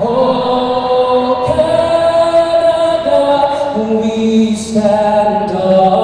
Oh, Canada, we stand up.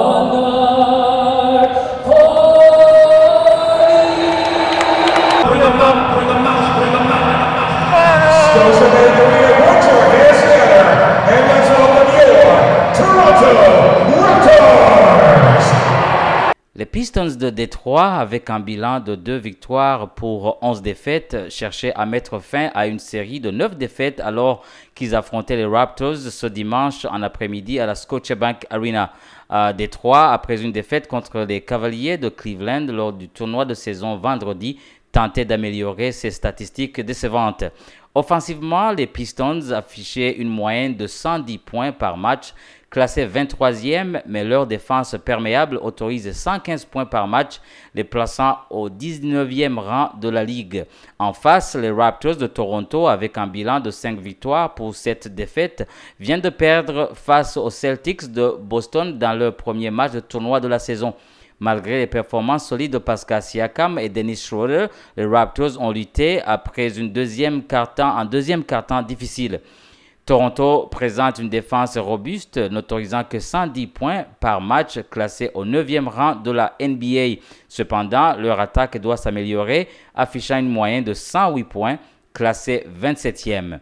Les Pistons de Détroit, avec un bilan de 2 victoires pour 11 défaites, cherchaient à mettre fin à une série de 9 défaites alors qu'ils affrontaient les Raptors ce dimanche en après-midi à la Scotiabank Arena. À Détroit, après une défaite contre les Cavaliers de Cleveland lors du tournoi de saison vendredi, tentait d'améliorer ses statistiques décevantes. Offensivement, les Pistons affichaient une moyenne de 110 points par match, classés 23e, mais leur défense perméable autorise 115 points par match, les plaçant au 19e rang de la ligue. En face, les Raptors de Toronto, avec un bilan de 5 victoires pour cette défaite, viennent de perdre face aux Celtics de Boston dans leur premier match de tournoi de la saison. Malgré les performances solides de Pascal Siakam et Dennis Schroeder, les Raptors ont lutté après une deuxième quart-temps, un deuxième quart-temps difficile. Toronto présente une défense robuste, n'autorisant que 110 points par match, classé au 9e rang de la NBA. Cependant, leur attaque doit s'améliorer, affichant une moyenne de 108 points, classé 27e.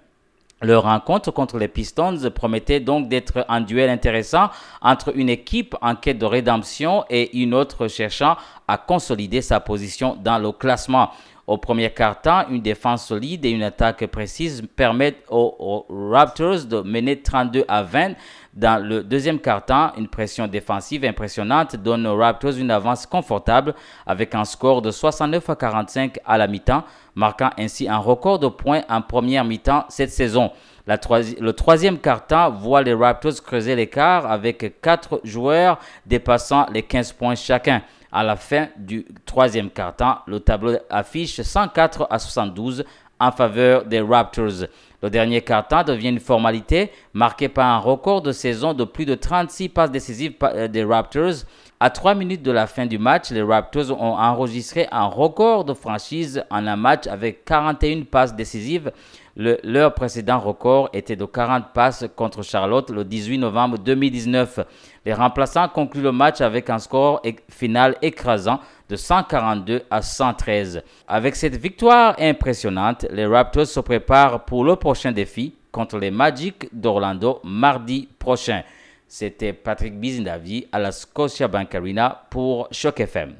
Leur rencontre contre les Pistons promettait donc d'être un duel intéressant entre une équipe en quête de rédemption et une autre cherchant à consolider sa position dans le classement. Au premier quart-temps, une défense solide et une attaque précise permettent aux, Raptors de mener 32 à 20. Dans le deuxième quart-temps, une pression défensive impressionnante donne aux Raptors une avance confortable avec un score de 69 à 45 à la mi-temps, marquant ainsi un record de points en première mi-temps cette saison. le troisième quart-temps voit les Raptors creuser l'écart avec quatre joueurs dépassant les 15 points chacun. À la fin du troisième quart-temps, le tableau affiche 104 à 72 en faveur des Raptors. Le dernier quart-temps devient une formalité marqué par un record de saison de plus de 36 passes décisives euh, des Raptors. À 3 minutes de la fin du match, les Raptors ont enregistré un record de franchise en un match avec 41 passes décisives. leur précédent record était de 40 passes contre Charlotte le 18 novembre 2019. Les remplaçants concluent le match avec un score final écrasant de 142 à 113. Avec cette victoire impressionnante, les Raptors se préparent pour le prochain défi contre les Magic d'Orlando mardi prochain. C'était Patrick Bizindavi à la Scotia Bank Arena pour Shock FM.